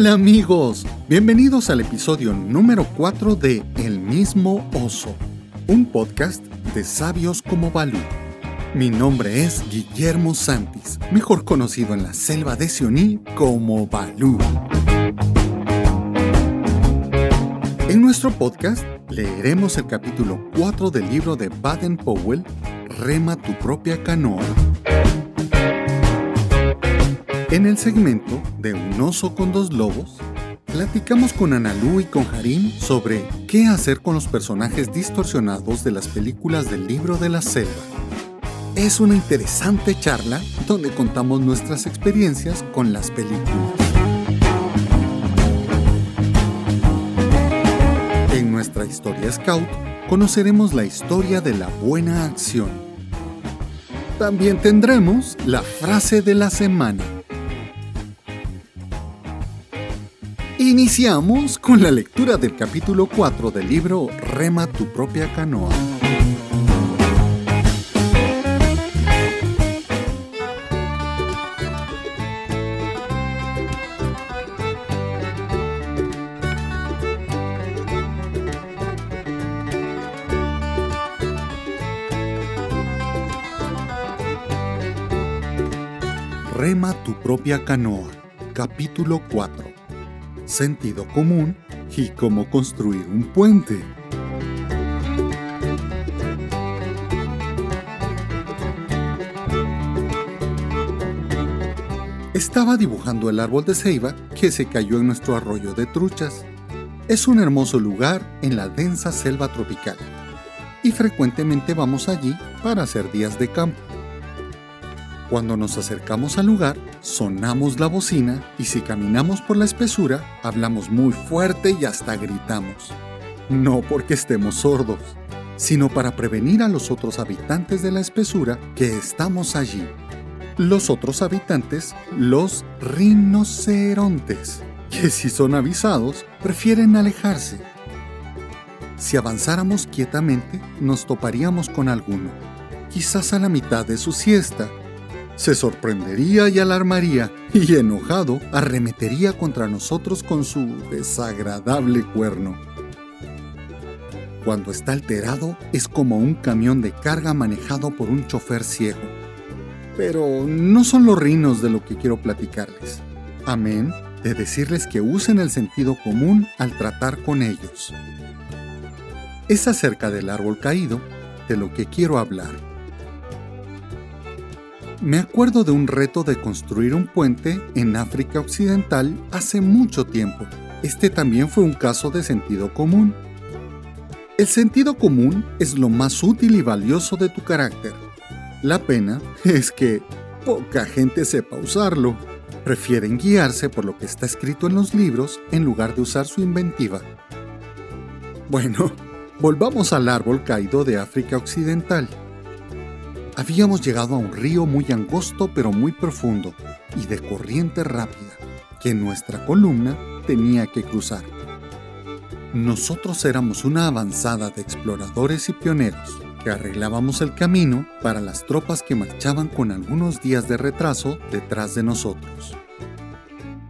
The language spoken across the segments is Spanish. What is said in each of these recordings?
Hola amigos, bienvenidos al episodio número 4 de El mismo oso, un podcast de sabios como Balú. Mi nombre es Guillermo Santis, mejor conocido en la selva de Sioní como Balú. En nuestro podcast leeremos el capítulo 4 del libro de Baden Powell, Rema tu propia canoa. En el segmento de Un oso con dos lobos, platicamos con Analú y con Harim sobre qué hacer con los personajes distorsionados de las películas del libro de la selva. Es una interesante charla donde contamos nuestras experiencias con las películas. En nuestra historia Scout conoceremos la historia de la buena acción. También tendremos la frase de la semana. Iniciamos con la lectura del capítulo 4 del libro Rema tu propia canoa. Rema tu propia canoa, capítulo 4 sentido común y cómo construir un puente. Estaba dibujando el árbol de ceiba que se cayó en nuestro arroyo de truchas. Es un hermoso lugar en la densa selva tropical y frecuentemente vamos allí para hacer días de campo. Cuando nos acercamos al lugar, sonamos la bocina y si caminamos por la espesura, hablamos muy fuerte y hasta gritamos. No porque estemos sordos, sino para prevenir a los otros habitantes de la espesura que estamos allí. Los otros habitantes, los rinocerontes, que si son avisados, prefieren alejarse. Si avanzáramos quietamente, nos toparíamos con alguno, quizás a la mitad de su siesta, se sorprendería y alarmaría, y enojado arremetería contra nosotros con su desagradable cuerno. Cuando está alterado es como un camión de carga manejado por un chofer ciego. Pero no son los rinos de lo que quiero platicarles. Amén de decirles que usen el sentido común al tratar con ellos. Es acerca del árbol caído de lo que quiero hablar. Me acuerdo de un reto de construir un puente en África Occidental hace mucho tiempo. Este también fue un caso de sentido común. El sentido común es lo más útil y valioso de tu carácter. La pena es que poca gente sepa usarlo. Prefieren guiarse por lo que está escrito en los libros en lugar de usar su inventiva. Bueno, volvamos al árbol caído de África Occidental. Habíamos llegado a un río muy angosto pero muy profundo y de corriente rápida que nuestra columna tenía que cruzar. Nosotros éramos una avanzada de exploradores y pioneros que arreglábamos el camino para las tropas que marchaban con algunos días de retraso detrás de nosotros.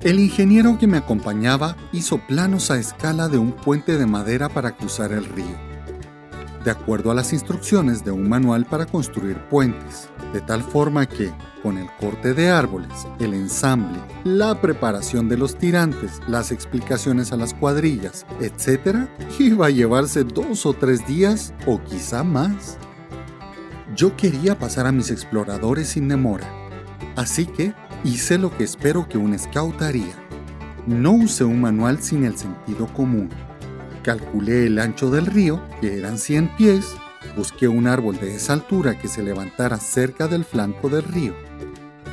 El ingeniero que me acompañaba hizo planos a escala de un puente de madera para cruzar el río de acuerdo a las instrucciones de un manual para construir puentes, de tal forma que, con el corte de árboles, el ensamble, la preparación de los tirantes, las explicaciones a las cuadrillas, etc., iba a llevarse dos o tres días o quizá más. Yo quería pasar a mis exploradores sin demora, así que hice lo que espero que un scout haría. No usé un manual sin el sentido común Calculé el ancho del río, que eran 100 pies, busqué un árbol de esa altura que se levantara cerca del flanco del río.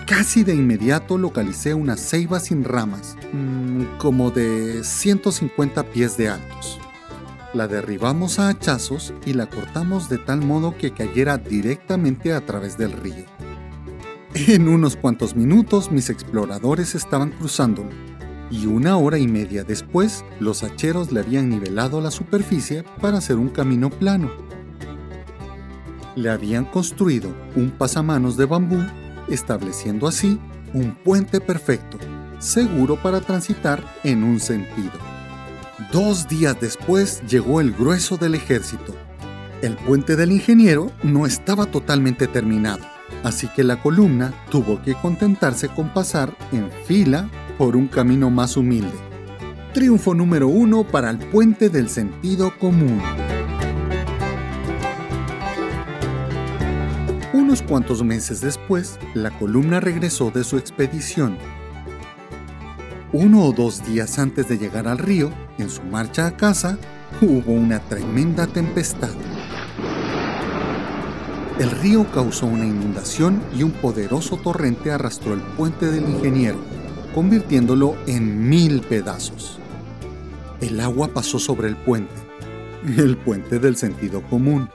Casi de inmediato localicé una ceiba sin ramas, mm, como de 150 pies de altos. La derribamos a hachazos y la cortamos de tal modo que cayera directamente a través del río. En unos cuantos minutos mis exploradores estaban cruzándolo y una hora y media después los hacheros le habían nivelado la superficie para hacer un camino plano. Le habían construido un pasamanos de bambú, estableciendo así un puente perfecto, seguro para transitar en un sentido. Dos días después llegó el grueso del ejército. El puente del ingeniero no estaba totalmente terminado, así que la columna tuvo que contentarse con pasar en fila por un camino más humilde. Triunfo número uno para el puente del sentido común. Unos cuantos meses después, la columna regresó de su expedición. Uno o dos días antes de llegar al río, en su marcha a casa, hubo una tremenda tempestad. El río causó una inundación y un poderoso torrente arrastró el puente del ingeniero, convirtiéndolo en mil pedazos. El agua pasó sobre el puente, el puente del sentido común,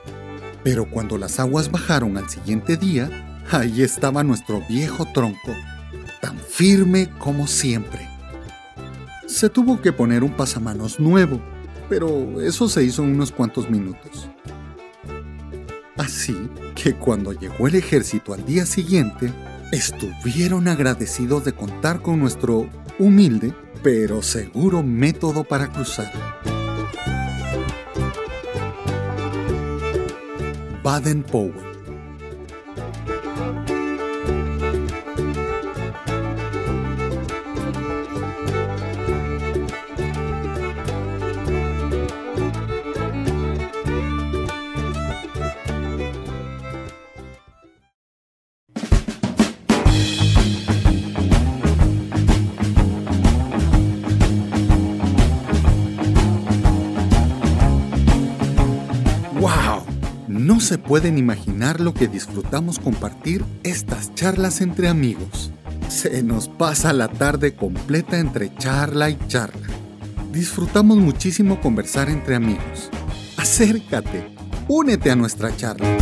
pero cuando las aguas bajaron al siguiente día, ahí estaba nuestro viejo tronco, tan firme como siempre. Se tuvo que poner un pasamanos nuevo, pero eso se hizo en unos cuantos minutos. Así que cuando llegó el ejército al día siguiente, estuvieron agradecidos de contar con nuestro humilde pero seguro método para cruzar. Baden-Powell se pueden imaginar lo que disfrutamos compartir estas charlas entre amigos. Se nos pasa la tarde completa entre charla y charla. Disfrutamos muchísimo conversar entre amigos. Acércate, únete a nuestra charla.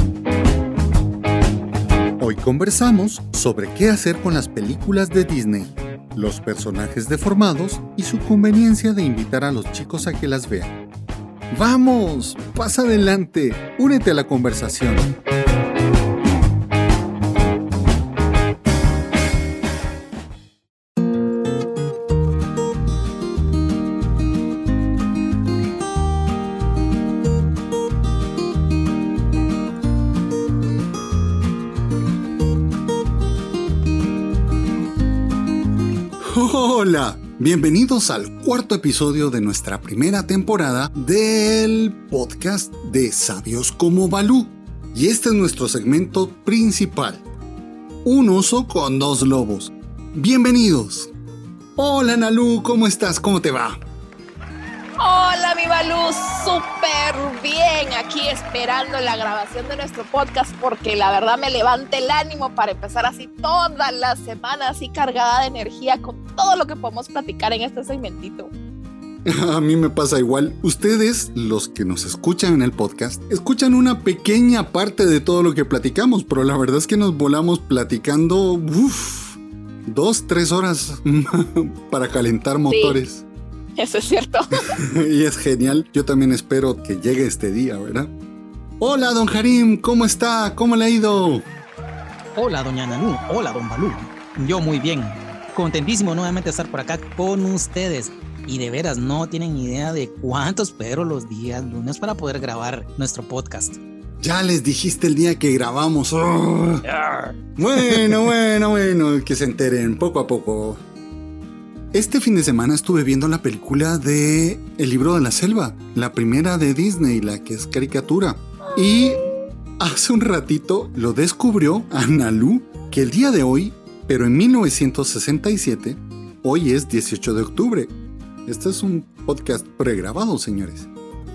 Hoy conversamos sobre qué hacer con las películas de Disney, los personajes deformados y su conveniencia de invitar a los chicos a que las vean. Vamos, pasa adelante, únete a la conversación. Bienvenidos al cuarto episodio de nuestra primera temporada del podcast de Sabios como Balú. Y este es nuestro segmento principal. Un oso con dos lobos. Bienvenidos. Hola Nalu, ¿cómo estás? ¿Cómo te va? Hola, mi Balú, súper bien. Aquí esperando la grabación de nuestro podcast porque la verdad me levanta el ánimo para empezar así todas las semanas así cargada de energía con todo lo que podemos platicar en este segmentito. A mí me pasa igual. Ustedes, los que nos escuchan en el podcast, escuchan una pequeña parte de todo lo que platicamos, pero la verdad es que nos volamos platicando uf, dos, tres horas para calentar motores. Eso es cierto. y es genial. Yo también espero que llegue este día, ¿verdad? Hola, don Harim, ¿cómo está? ¿Cómo le ha ido? Hola, doña Nanú. Hola, don Balú. Yo muy bien. Contentísimo nuevamente estar por acá con ustedes. Y de veras, no tienen idea de cuánto espero los días lunes para poder grabar nuestro podcast. Ya les dijiste el día que grabamos. Oh. Bueno, bueno, bueno, que se enteren poco a poco. Este fin de semana estuve viendo la película de El libro de la selva, la primera de Disney, la que es caricatura. Y hace un ratito lo descubrió Analu que el día de hoy, pero en 1967, hoy es 18 de octubre. Este es un podcast pregrabado, señores.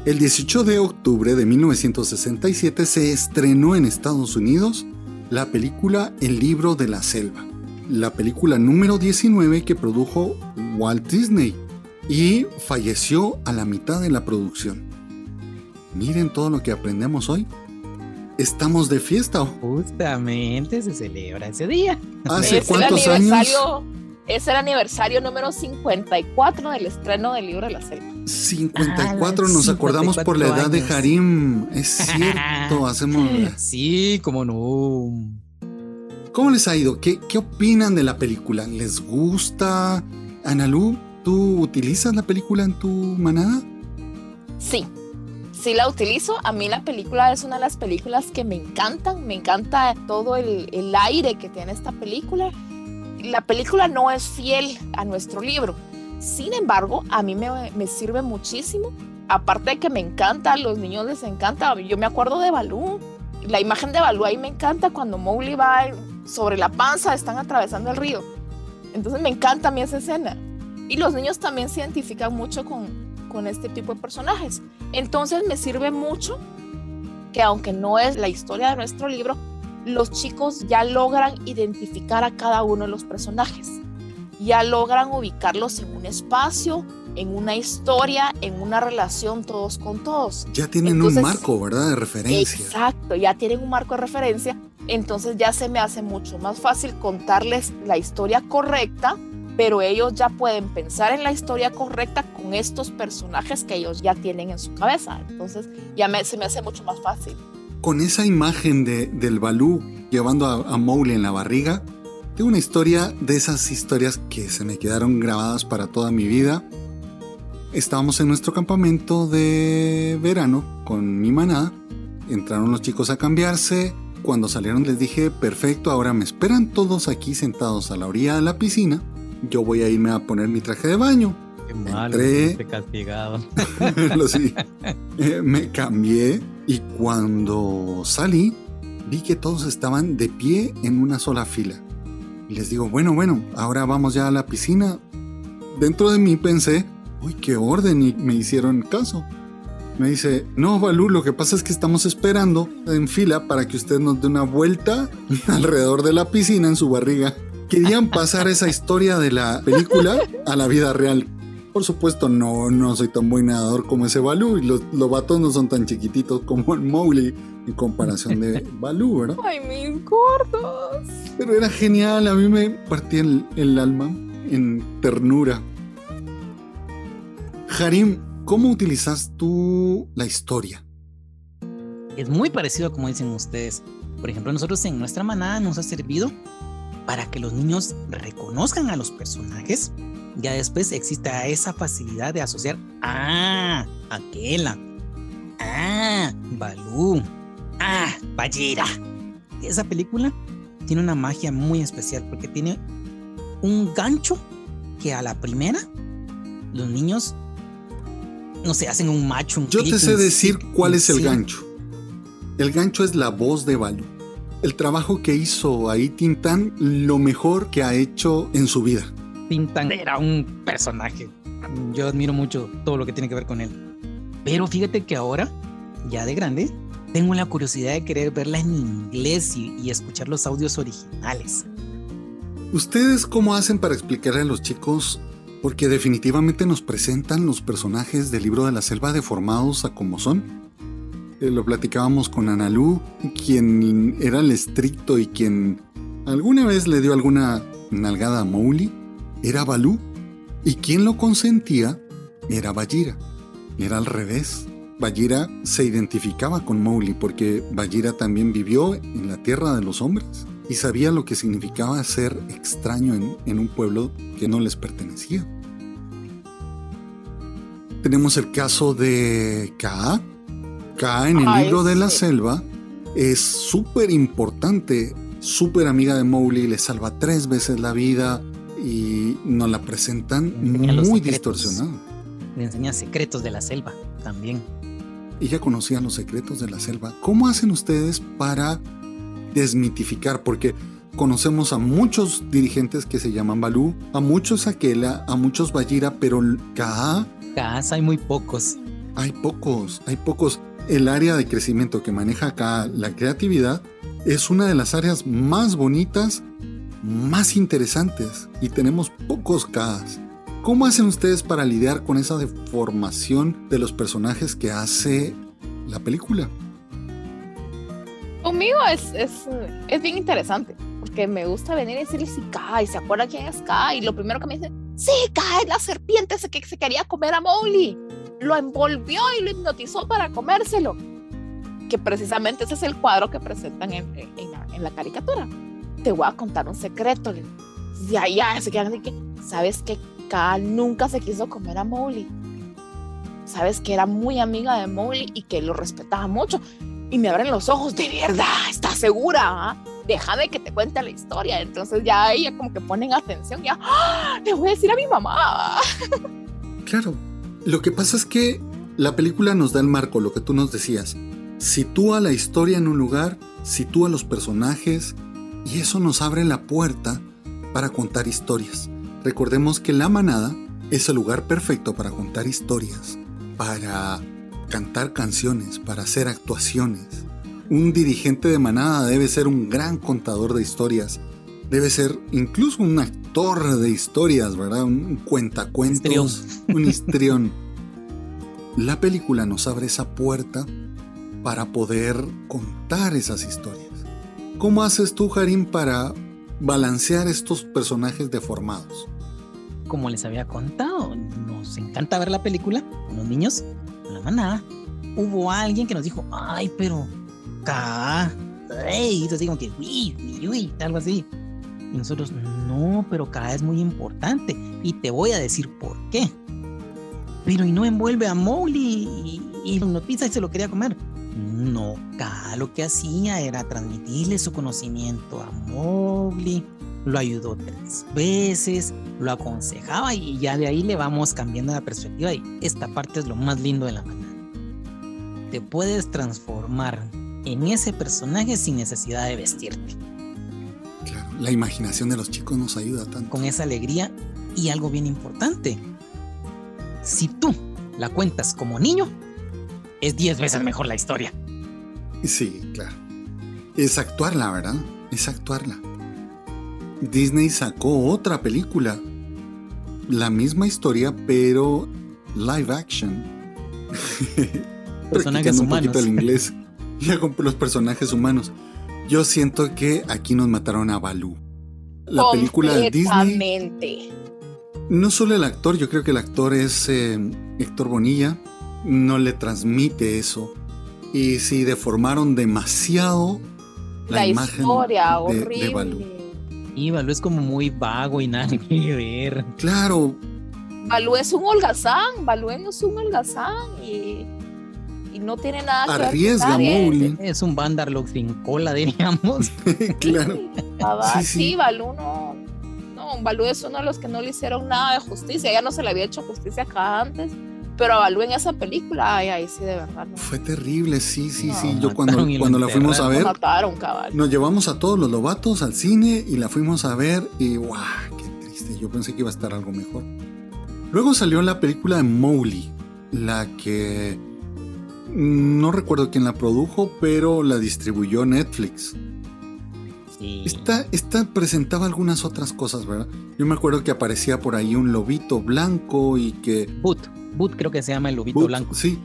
El 18 de octubre de 1967 se estrenó en Estados Unidos la película El libro de la selva la película número 19 que produjo Walt Disney y falleció a la mitad de la producción. Miren todo lo que aprendemos hoy. Estamos de fiesta. Justamente se celebra ese día. ¿Hace cuántos años? Es el aniversario número 54 del estreno del libro de la selva. 54, nos acordamos por la edad de Harim. Es cierto, hacemos. Sí, como no. ¿Cómo les ha ido? ¿Qué, ¿Qué, opinan de la película? ¿Les gusta? Analú, ¿tú utilizas la película en tu manada? Sí, sí la utilizo. A mí la película es una de las películas que me encantan. Me encanta todo el, el aire que tiene esta película. La película no es fiel a nuestro libro. Sin embargo, a mí me, me sirve muchísimo. Aparte de que me encanta, a los niños les encanta. Yo me acuerdo de Balú. La imagen de Balú ahí me encanta cuando Mowgli va sobre la panza, están atravesando el río. Entonces me encanta a mí esa escena. Y los niños también se identifican mucho con, con este tipo de personajes. Entonces me sirve mucho que aunque no es la historia de nuestro libro, los chicos ya logran identificar a cada uno de los personajes. Ya logran ubicarlos en un espacio, en una historia, en una relación todos con todos. Ya tienen un marco, ¿verdad? De referencia. Exacto, ya tienen un marco de referencia. Entonces ya se me hace mucho más fácil contarles la historia correcta pero ellos ya pueden pensar en la historia correcta con estos personajes que ellos ya tienen en su cabeza. Entonces ya se me hace mucho más fácil. Con esa imagen de, del Balú llevando a, a Mowgli en la barriga, tengo una historia de esas historias que se me quedaron grabadas para toda mi vida. Estábamos en nuestro campamento de verano con mi manada. Entraron los chicos a cambiarse. Cuando salieron les dije, perfecto, ahora me esperan todos aquí sentados a la orilla de la piscina yo voy a irme a poner mi traje de baño. Qué malo, Entré, castigado. lo sí. Eh, me cambié y cuando salí vi que todos estaban de pie en una sola fila. Y les digo, bueno, bueno, ahora vamos ya a la piscina. Dentro de mí pensé, uy, qué orden y me hicieron caso. Me dice, no, Balú, lo que pasa es que estamos esperando en fila para que usted nos dé una vuelta alrededor de la piscina en su barriga querían pasar esa historia de la película a la vida real. Por supuesto, no, no soy tan buen nadador como ese Balú y los, los vatos no son tan chiquititos como el Mowgli en comparación de Balú, ¿verdad? Ay, mis gordos. Pero era genial, a mí me partía el, el alma en ternura. Harim, ¿cómo utilizas tú la historia? Es muy parecido a como dicen ustedes. Por ejemplo, nosotros en nuestra manada nos ha servido para que los niños reconozcan a los personajes, ya después exista esa facilidad de asociar, ah, Aquela, ah, Balú, ah, Ballera. Esa película tiene una magia muy especial porque tiene un gancho que a la primera los niños no se hacen un macho. Un Yo te sé decir cuál es el gancho. El gancho es la voz de Balú el trabajo que hizo ahí Tintán lo mejor que ha hecho en su vida. Tintán era un personaje. Yo admiro mucho todo lo que tiene que ver con él. Pero fíjate que ahora, ya de grande, tengo la curiosidad de querer verla en inglés y, escuchar los audios originales. ¿Ustedes cómo hacen para explicarle a los chicos? Porque definitivamente nos presentan los personajes del libro de la selva deformados a como son eh, lo platicábamos con Analú, quien era el estricto y quien alguna vez le dio alguna nalgada a Mowgli, era Balú, y quien lo consentía era Bajira. Era al revés. Bajira se identificaba con Mowgli porque Bajira también vivió en la tierra de los hombres y sabía lo que significaba ser extraño en, en un pueblo que no les pertenecía. Tenemos el caso de Kaa, Acá en el libro de la selva es súper importante, súper amiga de Mowgli, le salva tres veces la vida y nos la presentan muy distorsionada. Le enseña secretos de la selva también. Ella conocía los secretos de la selva. ¿Cómo hacen ustedes para desmitificar? Porque conocemos a muchos dirigentes que se llaman Balú, a muchos Aquela, a muchos Bajira, pero Kaa... Hay muy pocos. Hay pocos, hay pocos el área de crecimiento que maneja acá la creatividad es una de las áreas más bonitas, más interesantes y tenemos pocos Ks. ¿Cómo hacen ustedes para lidiar con esa deformación de los personajes que hace la película? Conmigo es, es, es bien interesante, porque me gusta venir y decirle si K y se acuerda quién es K y lo primero que me dice, sí, K es la serpiente que se quería comer a Mowgli lo envolvió y lo hipnotizó para comérselo. Que precisamente ese es el cuadro que presentan en, en, la, caricatura. Te voy a contar un secreto. Y ya se quedan así que, ¿sabes qué? Kaa nunca se quiso comer a Mowgli. Sabes que era muy amiga de Mowgli y que lo respetaba mucho. Y me abren los ojos, de verdad, ¿estás segura? Ah? Déjame que te cuente la historia. Entonces ya ella como que ponen atención, ya, ¡Ah! voy a decir a mi mamá. Claro, lo que pasa es que la película nos da el marco, lo que tú nos decías. Sitúa la historia en un lugar, sitúa los personajes y eso nos abre la puerta para contar historias. Recordemos que la manada es el lugar perfecto para contar historias, para cantar canciones, para hacer actuaciones. Un dirigente de manada debe ser un gran contador de historias. Debe ser incluso un actor de historias, ¿verdad? Un cuentacuentos, un histrión. La película nos abre esa puerta para poder contar esas historias. ¿Cómo haces tú, Harim, para balancear estos personajes deformados? Como les había contado, nos encanta ver la película con los niños, con la manada. Hubo alguien que nos dijo, ay, pero K, y así como que, uy, uy, algo así. Y nosotros, no, pero K es muy importante y te voy a decir por qué. Pero y no envuelve a Mowgli y, y pizza y se lo quería comer. No, K lo que hacía era transmitirle su conocimiento a Mowgli, lo ayudó tres veces, lo aconsejaba y ya de ahí le vamos cambiando la perspectiva y esta parte es lo más lindo de la manada. Te puedes transformar en ese personaje sin necesidad de vestirte. Claro, la imaginación de los chicos nos ayuda tanto. Con esa alegría y algo bien importante. Si tú la cuentas como niño, es 10 veces mejor la historia. Sí, claro. Es actuarla, ¿verdad? Es actuarla. Disney sacó otra película. La misma historia, pero live action. Personajes un humanos. poquito el inglés. Ya con los personajes humanos. Yo siento que aquí nos mataron a Balú. La película de Disney. No solo el actor, yo creo que el actor es eh, Héctor Bonilla. No le transmite eso. Y sí, deformaron demasiado la, La, imagen historia, de, horrible. de Balú. Y Balú es como muy vago y nada que ver. Claro, Balú es un holgazán, Balú es un holgazán y, y no tiene nada que arriesga nadie. Mowgli. Es un Vandarlock sin cola, diríamos. claro. Sí, sí, sí. Balú no. No, Balú es uno de los que no le hicieron nada de justicia. Ya no se le había hecho justicia acá antes. Pero a Balú en esa película, ay, ay, sí, de verdad. No, Fue terrible, sí, sí, No, sí. Yo cuando, cuando la fuimos a ver, mataron, cabal. nos llevamos a todos los lobatos al cine y la fuimos a ver y ¡guau! ¡Qué triste! Yo pensé que iba a estar algo mejor. Luego salió la película de Mowgli, la que no recuerdo quién la produjo, pero la distribuyó Netflix. Sí. Esta, esta presentaba algunas otras cosas, ¿verdad? Yo me acuerdo que aparecía por ahí un lobito blanco y que Boot. Boot creo que se llama el lobito Boot, blanco. Sí,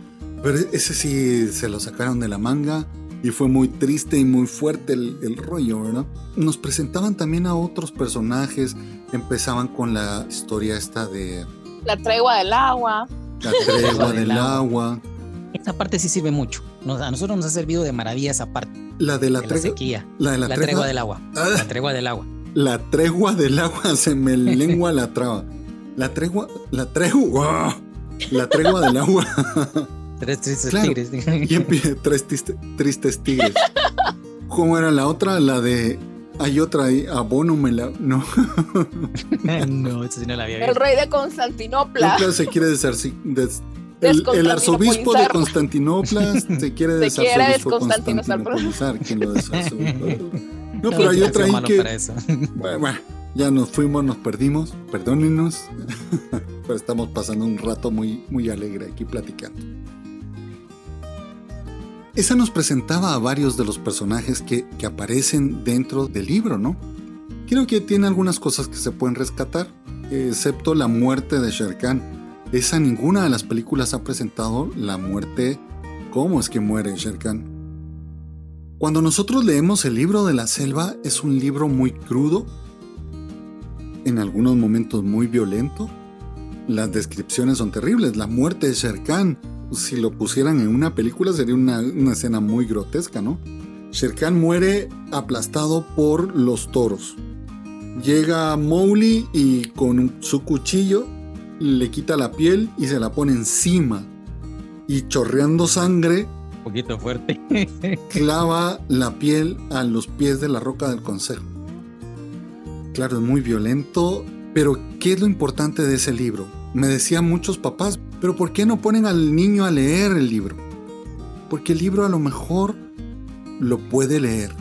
pero ese sí se lo sacaron de la manga y fue muy triste y muy fuerte el, el rollo, ¿verdad? Nos presentaban también a otros personajes, empezaban con la historia esta de La tregua del agua. la tregua del agua, Esa parte sí sirve mucho. Nos- a nosotros nos ha servido de maravilla esa parte la de la, de la tregua, sequía. la de la, La, tregua, tregua del agua. Ah. La tregua del agua. la tregua del agua, se me lengua la traba. La tregua, la tregua, la tregua del agua. Tres tristes Claro. tigres. Y empieza tres tiste- tristes tigres. ¿Cómo era la otra? La de. Hay otra ahí. Abono me la. No. no, eso sí no la había El visto. rey de Constantinopla. Nupla se quiere desarci- des- el, el arzobispo de Constantinopla se quiere Se quiere desconstantinopolizar. desconstantinopolizar. ¿Quién lo desarzobispo? No, pero hay otra ahí que. Bueno, bueno, ya nos fuimos, nos perdimos. Perdónenos. Pero estamos pasando un rato muy, muy alegre aquí platicando. Esa nos presentaba a varios de los personajes que, que aparecen dentro del libro, ¿no? Creo que tiene algunas cosas que se pueden rescatar, excepto la muerte de Sher Khan. Esa ninguna de las películas ha presentado la muerte, cómo es que muere Sher Khan. Cuando nosotros leemos el libro de la selva es un libro muy crudo, en algunos momentos muy violento. Las descripciones son terribles. La muerte de Sher Khan, si lo pusieran en una película sería una, escena muy grotesca, ¿no? Sher Khan muere aplastado por los toros. Llega Mowgli y con su cuchillo le quita la piel y se la pone encima. Y chorreando sangre, un poquito fuerte, clava la piel a los pies de la roca del consejo. Claro, es muy violento, pero ¿qué es lo importante de ese libro? Me decían muchos papás, pero ¿por qué no ponen al niño a leer el libro? Porque el libro a lo mejor lo puede leer.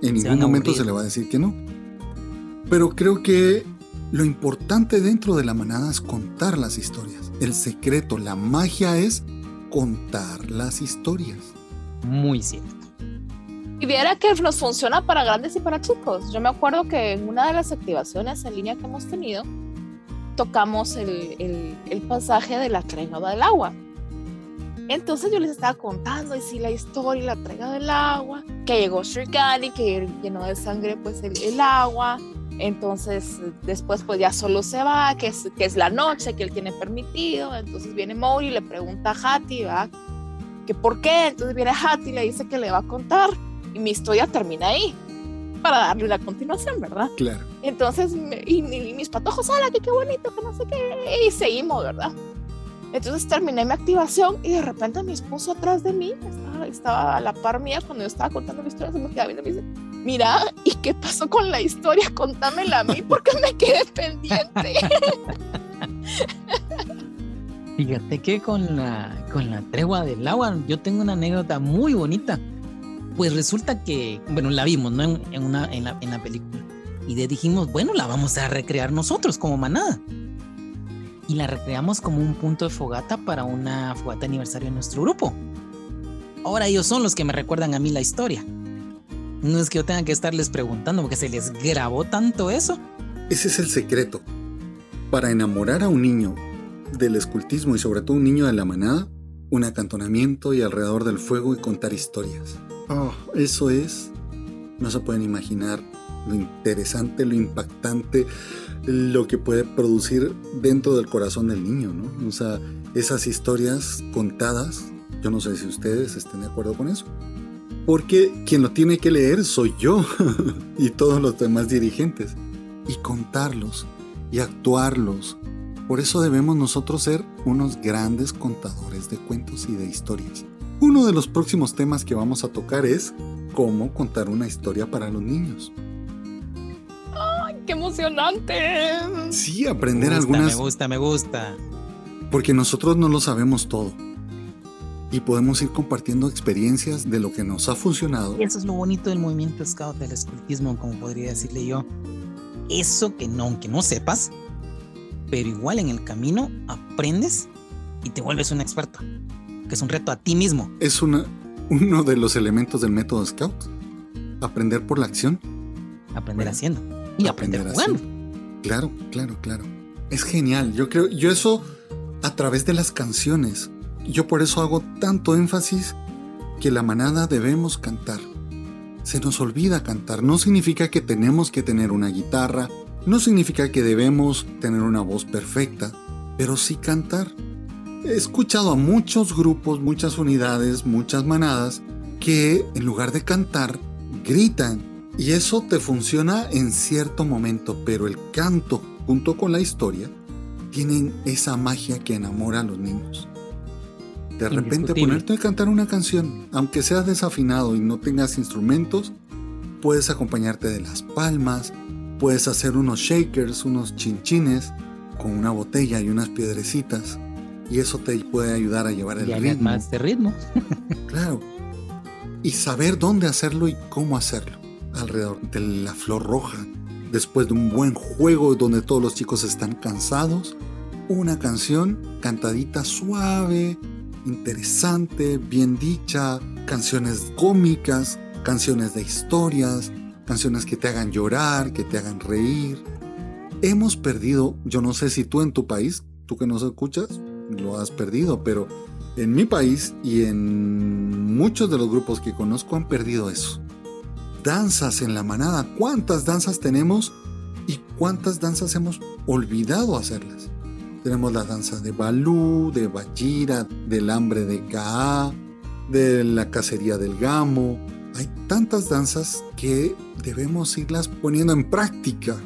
En ningún momento se le va a decir que no. Pero creo que lo importante dentro de la manada es contar las historias. El secreto, la magia es contar las historias. Muy cierto. Y viera que nos funciona para grandes y para chicos. Yo me acuerdo que en una de las activaciones en línea que hemos tenido, tocamos el, el, pasaje de la entrega del agua. Entonces yo les estaba contando y sí la historia y la entrega del agua, que llegó Shrikani, que llenó de sangre pues el, el, agua, entonces después pues ya solo se va, que es, que es la noche que él tiene permitido, entonces viene Mori y le pregunta a Hati, ¿va? que por qué, entonces viene Hati y le dice que le va a contar y mi historia termina ahí para darle la continuación, ¿verdad? Claro. Entonces, y, mis patojos, ¡hala, que qué bonito, que no sé qué! Y seguimos, ¿verdad? Entonces terminé mi activación y de repente mi esposo atrás de mí estaba, estaba a la par mía cuando yo estaba contando mi historia, se me queda viendo y me dice, mira, ¿y qué pasó con la historia? Contámela a mí porque me quedé pendiente. Fíjate que con la, con la tregua del agua, yo tengo una anécdota muy bonita. Pues resulta que, bueno, la vimos, ¿no? En, una, en, la, en la película. Y le dijimos, bueno, la vamos a recrear nosotros como manada. Y la recreamos como un punto de fogata para una fogata aniversario de nuestro grupo. Ahora ellos son los que me recuerdan a mí la historia. No es que yo tenga que estarles preguntando porque se les grabó tanto eso. Ese es el secreto. Para enamorar a un niño del escultismo y sobre todo un niño de la manada, un acantonamiento y alrededor del fuego y contar historias. Oh, eso es, no se pueden imaginar lo interesante, lo impactante, lo que puede producir dentro del corazón del niño, ¿no? O sea, esas historias contadas, yo no sé si ustedes estén de acuerdo con eso porque quien lo tiene que leer soy yo y todos los demás dirigentes, y contarlos y actuarlos. Por eso debemos nosotros ser unos grandes contadores de cuentos y de historias. Uno de los próximos temas que vamos a tocar es cómo contar una historia para los niños. ¡Ay, qué emocionante! Sí, aprender algunas... Me gusta, me gusta. Porque nosotros no lo sabemos todo y podemos ir compartiendo experiencias de lo que nos ha funcionado. Y eso es lo bonito del movimiento scout del escultismo, como podría decirle yo. Eso que no, aunque no sepas, pero igual en el camino aprendes y te vuelves un experto, que es un reto a ti mismo. Es una, uno de los elementos del método scout, aprender por la acción. Aprender haciendo y aprender, jugando. Claro, claro, claro. Es genial. Yo creo, yo eso a través de las canciones yo por eso hago tanto énfasis que la manada debemos cantar. Se nos olvida cantar. No significa que tenemos que tener una guitarra, no significa que debemos tener una voz perfecta, pero sí cantar. He escuchado a muchos grupos, muchas unidades, muchas manadas que en lugar de cantar, gritan. Y eso te funciona en cierto momento, pero el canto junto con la historia tienen esa magia que enamora a los niños. De repente ponerte a cantar una canción, aunque seas desafinado y no tengas instrumentos, puedes acompañarte de las palmas, puedes hacer unos shakers, unos chinchines con una botella y unas piedrecitas y eso te puede ayudar a llevar el ritmo. más de ritmo. claro. Y saber dónde hacerlo y cómo hacerlo. Alrededor de la flor roja, después de un buen juego donde todos los chicos están cansados, una canción cantadita suave, interesante, bien dicha, canciones cómicas, canciones de historias, canciones que te hagan llorar, que te hagan reír. Hemos perdido, yo no sé si tú en tu país, tú que nos escuchas, lo has perdido, pero en mi país y en muchos de los grupos que conozco han perdido eso. Danzas en la manada, ¿cuántas danzas tenemos y cuántas danzas hemos olvidado hacerlas? Tenemos la danza de Balú, de Bajira, del hambre de Kaa, de la cacería del Gamo, Hay tantas danzas que debemos irlas poniendo en práctica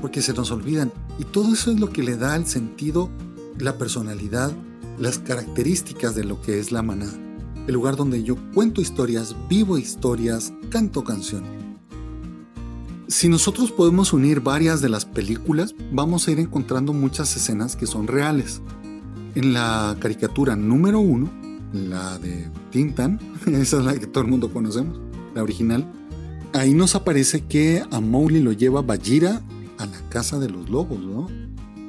porque se nos olvidan. Y todo eso es lo que le da el sentido, la personalidad, las características de lo que es la manada. El lugar donde yo cuento historias, vivo historias, canto canciones. Si nosotros podemos unir varias de las películas, vamos a ir encontrando muchas escenas que son reales. En la caricatura número uno, la de Tintan, esa es la que todo el mundo conocemos, la original, ahí nos aparece que a Mowgli lo lleva Bajira a la casa de los lobos, ¿no?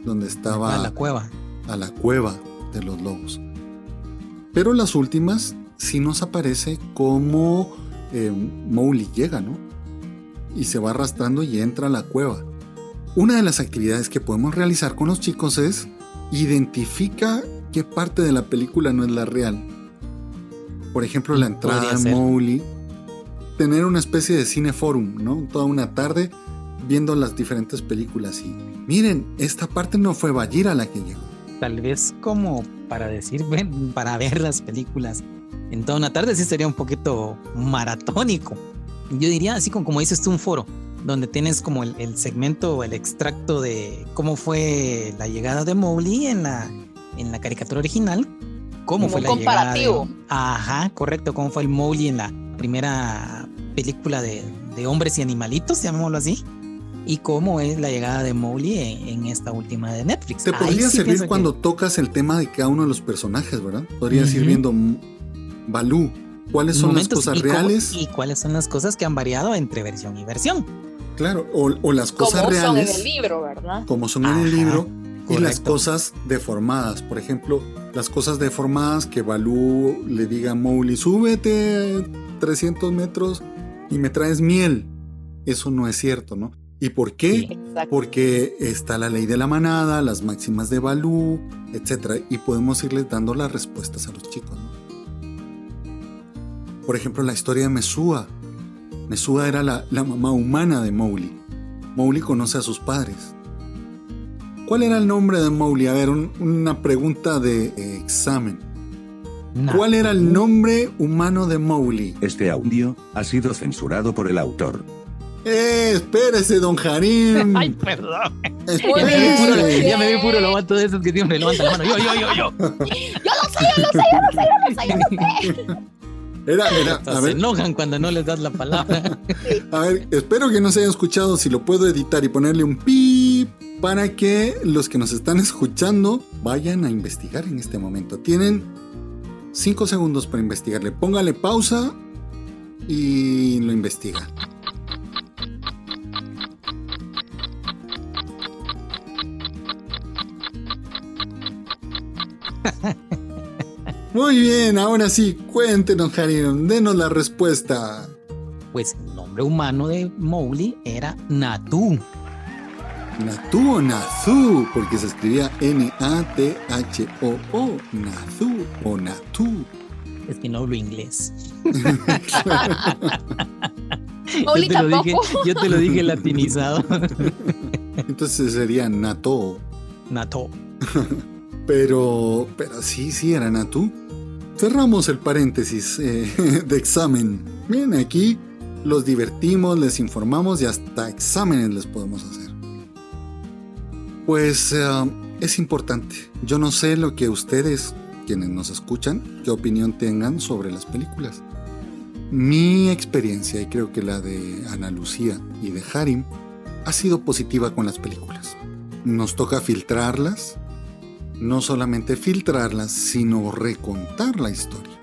Donde estaba... A la cueva. A la cueva de los lobos. Pero las últimas sí nos aparece como eh, Mowgli llega, ¿no? Y se va arrastrando y entra a la cueva. Una de las actividades que podemos realizar con los chicos es identifica qué parte de la película no es la real. Por ejemplo, la entrada de Mowgli. Tener una especie de cineforum, ¿no? Toda una tarde viendo las diferentes películas y miren, esta parte no fue Bajira la que llegó. Tal vez como para decir, para ver las películas en toda una tarde sí sería un poquito maratónico. Yo diría así como, como dices tú, un foro, donde tienes como el, segmento o el extracto de cómo fue la llegada de Mowgli en la, en la caricatura original, cómo fue la comparativo. ajá, correcto, cómo fue el Mowgli en la primera película de, de hombres y animalitos, llamémoslo así y cómo es la llegada de Mowgli en, esta última de Netflix. Te podría servir cuando tocas el tema de cada uno de los personajes, ¿verdad? Podrías ir viendo Balú, cuáles son las cosas reales y cuáles son las cosas que han variado entre versión y versión. Claro, o, las cosas reales. Como son en el libro, ¿verdad? Como son en el libro. Y las cosas deformadas. Por ejemplo, las cosas deformadas que Balú le diga a Mowgli, súbete 300 metros y me traes miel. Eso no es cierto, ¿no? ¿Y por qué? Porque está la ley de la manada, las máximas de Balú, etc. Y podemos irles dando las respuestas a los chicos. Por ejemplo, la historia de Mesúa. Mesúa era la, mamá humana de Mowgli. Mowgli conoce a sus padres. ¿Cuál era el nombre de Mowgli? A ver, una pregunta de examen. ¿Cuál era el nombre humano de Mowgli? Este audio ha sido censurado por el autor. ¡Eh! Espérese, don Jarín. Ay, perdón. Ya me, vi puro, ya me vi puro lobato de esos que siempre levanta la mano. Yo, yo, yo, yo. Yo lo sé, yo lo sé, yo lo sé, yo lo sé, yo lo sé. Era, era, a se enojan cuando no les das la palabra. A ver, espero que no se haya escuchado. Si lo puedo editar y ponerle un pi para que los que nos están escuchando vayan a investigar en este momento. Tienen cinco segundos para investigarle. Póngale pausa y lo investiga. Muy bien, ahora sí, cuéntenos, Harim, denos la respuesta. Pues el nombre humano de Mowgli era Natu. Natu o Nazu, porque se escribía N-A-T-H-O-O, Nazu o Natu. Es que no hablo inglés. yo, te lo dije, yo te lo dije latinizado. Entonces sería Nato. Nato. Pero, pero sí, sí, era Natu. Cerramos el paréntesis eh, de examen. Miren, aquí los divertimos, les informamos y hasta exámenes les podemos hacer. Pues eh, es importante. Yo no sé lo que ustedes, quienes nos escuchan, qué opinión tengan sobre las películas. Mi experiencia, y creo que la de Ana Lucía y de Harim, ha sido positiva con las películas. Nos toca filtrarlas, no solamente filtrarlas, sino recontar la historia.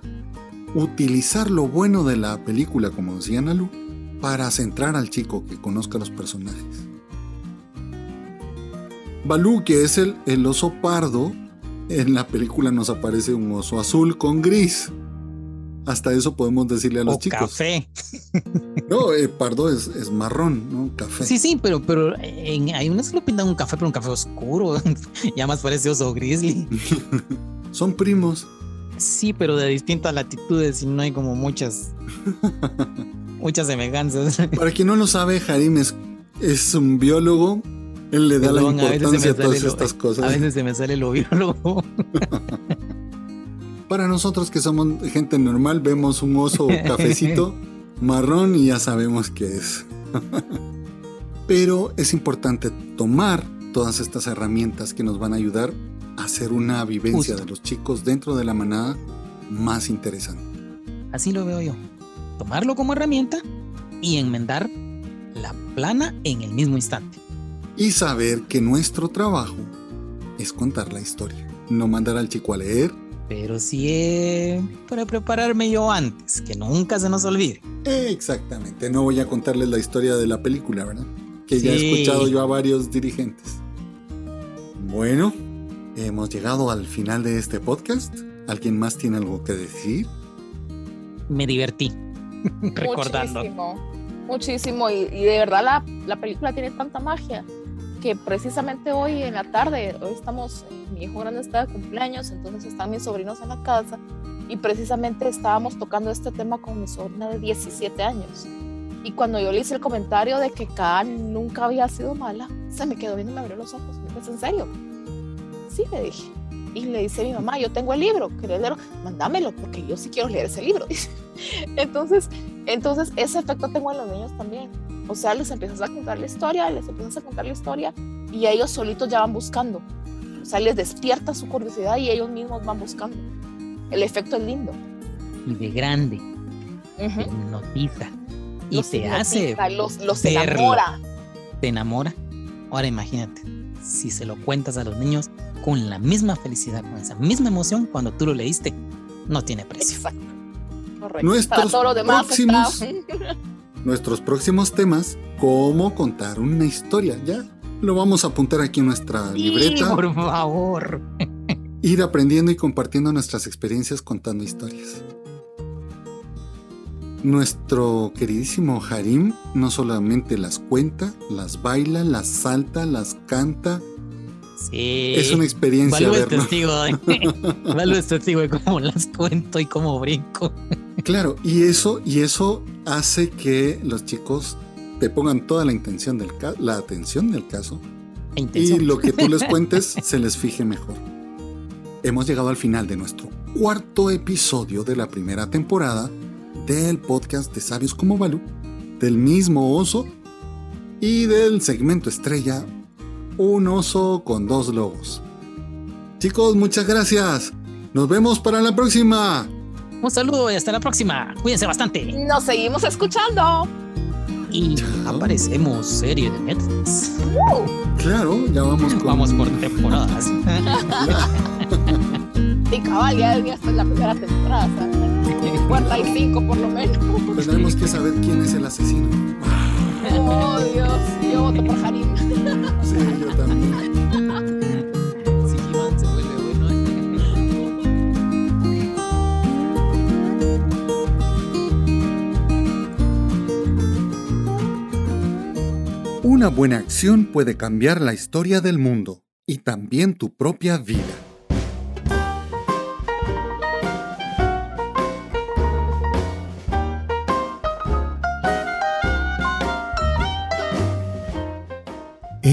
Utilizar lo bueno de la película, como decía Nalu, para centrar al chico que conozca los personajes. Balú, que es el, el oso pardo, en la película nos aparece un oso azul con gris. Hasta eso podemos decirle a los chicos. Café. No, eh, pardo es, marrón, ¿no? Café. Sí, sí, pero, pero hay unos que lo pintan un café, pero un café oscuro. ya más parece oso grizzly. Son primos. Sí, pero de distintas latitudes y no hay como muchas. muchas semejanzas. Para quien no lo sabe, Harim es, es un biólogo. Él le da la importancia a, todas estas cosas. A veces se me sale lo biólogo. Para nosotros que somos gente normal, vemos un oso cafecito marrón y ya sabemos qué es. Pero es importante tomar todas estas herramientas que nos van a ayudar a hacer una vivencia de los chicos dentro de la manada más interesante. Así lo veo yo. Tomarlo como herramienta y enmendar la plana en el mismo instante. Y saber que nuestro trabajo es contar la historia, no mandar al chico a leer. Pero sí eh, para prepararme yo antes, que nunca se nos olvide. Exactamente, no voy a contarles la historia de la película, ¿verdad? Que ya he escuchado yo a varios dirigentes. Bueno, hemos llegado al final de este podcast. ¿Alguien más tiene algo que decir? Me divertí recordando. Muchísimo, muchísimo. Y, y de verdad la, la, película tiene tanta magia que precisamente hoy en la tarde, hoy estamos, mi hijo grande está de cumpleaños, entonces están mis sobrinos en la casa y precisamente estábamos tocando este tema con mi sobrina de 17 años. Y cuando yo le hice el comentario de que Khan nunca había sido mala, se me quedó viendo y me abrió los ojos. Me dice, ¿en serio? Sí, le dije. Y le dice a mi mamá, yo tengo el libro, ¿querés leerlo? Mándamelo, porque yo sí quiero leer ese libro. entonces, entonces, ese efecto tengo en los niños también. O sea, les empiezas a contar la historia, les empiezas a contar la historia y ellos solitos ya van buscando. O sea, les despierta su curiosidad y ellos mismos van buscando. El efecto es lindo. Y de grande, uh -huh. te hipnotiza y los te hace los, los enamora. Te enamora. Ahora imagínate, si se lo cuentas a los niños con la misma felicidad, con esa misma emoción cuando tú lo leíste, no tiene precio. Exacto. Correcto. Nuestros Para todo lo demás próximos, está... nuestros próximos temas, cómo contar una historia. Ya lo vamos a apuntar aquí en nuestra Sí, libreta. por favor. Ir aprendiendo y compartiendo nuestras experiencias contando historias. Nuestro queridísimo Harim no solamente las cuenta, las baila, las salta, las canta. Sí. Es una experiencia Balú es testigo Balú es testigo de cómo las cuento y cómo brinco. Claro, y eso, y eso hace que los chicos te pongan toda la intención del la atención del caso E y lo que tú les cuentes se les fije mejor. Hemos llegado al final de nuestro cuarto episodio de la primera temporada del podcast de Sabios como Balú, del mismo oso y del segmento estrella Un oso con dos lobos. Chicos, muchas gracias. Nos vemos para la próxima. Un saludo y hasta la próxima. Cuídense bastante. Nos seguimos escuchando. Y Chao. aparecemos serie de Netflix. Claro, ya vamos con... Vamos por temporadas. Y cabal, ya esta es la primera temporada. ¿sabes? 45 por lo menos. Tenemos que saber quién es el asesino. Oh, Dios. Yo voto por Harim. Sí, yo también. Sí, Iván se vuelve bueno. Una buena acción puede cambiar la historia del mundo y también tu propia vida.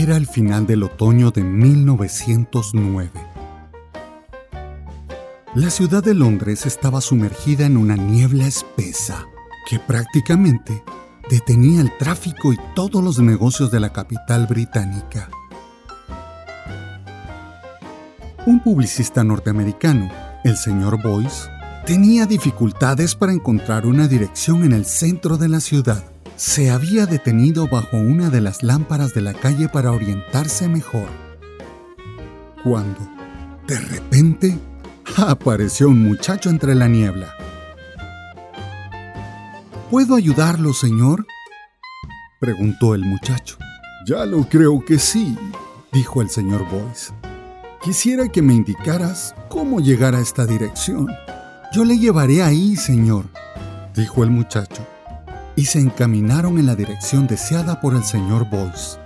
Era el final del otoño de 1909. La ciudad de Londres estaba sumergida en una niebla espesa que prácticamente detenía el tráfico y todos los negocios de la capital británica. Un publicista norteamericano, el señor Boyce, tenía dificultades para encontrar una dirección en el centro de la ciudad. Se había detenido bajo una de las lámparas de la calle para orientarse mejor. Cuando, de repente, apareció un muchacho entre la niebla. ¿Puedo ayudarlo, señor? preguntó el muchacho. Ya lo creo que sí, dijo el señor Boyce. Quisiera que me indicaras cómo llegar a esta dirección. Yo le llevaré ahí, señor, dijo el muchacho, y se encaminaron en la dirección deseada por el señor Boyce.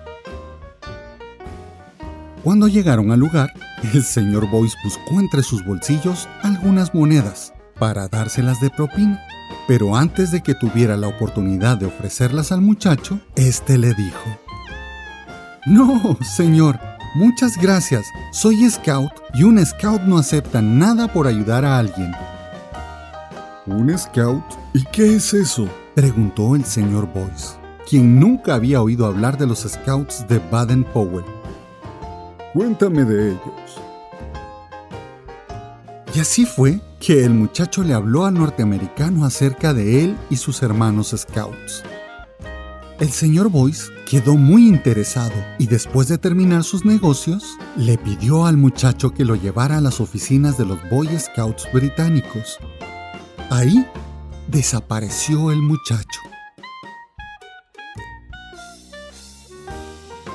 Cuando llegaron al lugar, el señor Boyce buscó entre sus bolsillos algunas monedas para dárselas de propina. Pero antes de que tuviera la oportunidad de ofrecerlas al muchacho, éste le dijo, No, señor, Muchas gracias, soy scout y un scout no acepta nada por ayudar a alguien. ¿Un scout? ¿Y qué es eso? Preguntó el señor Boyce, quien nunca había oído hablar de los scouts de Baden-Powell. Cuéntame de ellos. Y así fue que el muchacho le habló al norteamericano acerca de él y sus hermanos scouts. El señor Boyce quedó muy interesado y después de terminar sus negocios, le pidió al muchacho que lo llevara a las oficinas de los Boy Scouts británicos. Ahí desapareció el muchacho.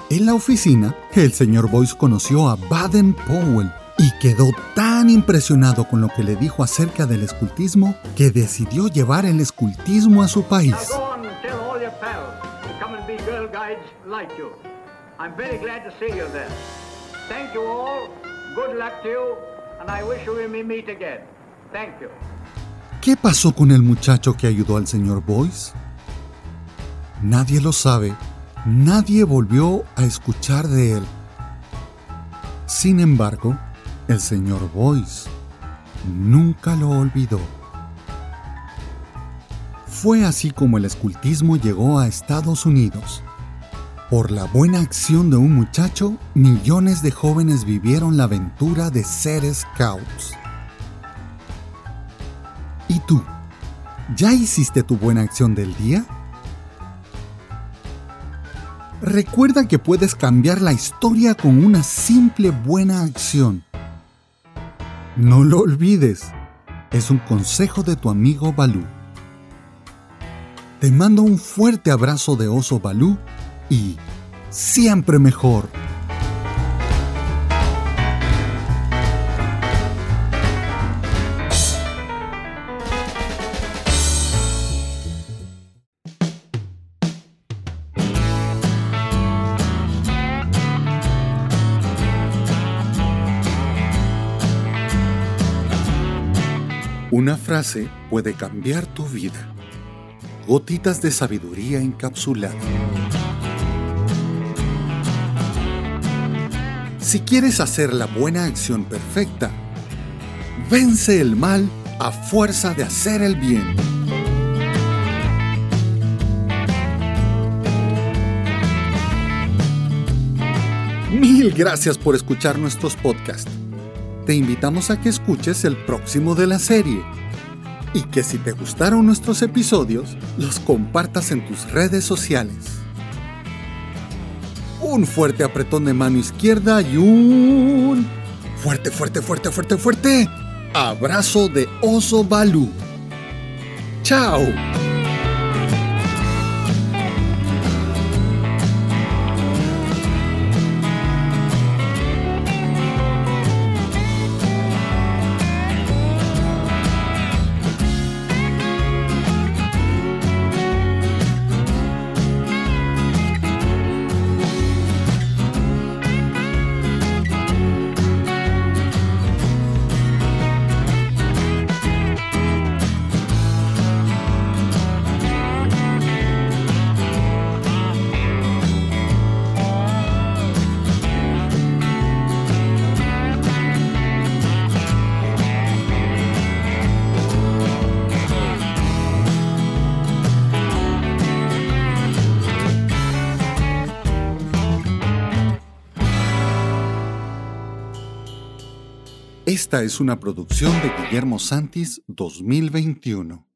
En la oficina, el señor Boyce conoció a Baden Powell y quedó tan impresionado con lo que le dijo acerca del escultismo que decidió llevar el escultismo a su país. Thank you ¿Qué pasó con el muchacho que ayudó al señor Boyce? Nadie lo sabe. Nadie volvió a escuchar de él. Sin embargo, el señor Boyce nunca lo olvidó. Fue así como el escultismo llegó a Estados Unidos por la buena acción de un muchacho, millones de jóvenes vivieron la aventura de ser scouts. ¿Y tú? ¿Ya hiciste tu buena acción del día? Recuerda que puedes cambiar la historia con una simple buena acción. No lo olvides. Es un consejo de tu amigo Balú. Te mando un fuerte abrazo de oso Balú y siempre mejor. Frase puede cambiar tu vida. Gotitas de sabiduría encapsulada. Si quieres hacer la buena acción perfecta, vence el mal a fuerza de hacer el bien. Mil gracias por escuchar nuestros podcasts. Te invitamos a que escuches el próximo de la serie y que si te gustaron nuestros episodios, los compartas en tus redes sociales un fuerte apretón de mano izquierda y un fuerte, fuerte, fuerte, fuerte, fuerte abrazo de oso Balú. ¡Chao! Esta es una producción de Guillermo Santis 2021.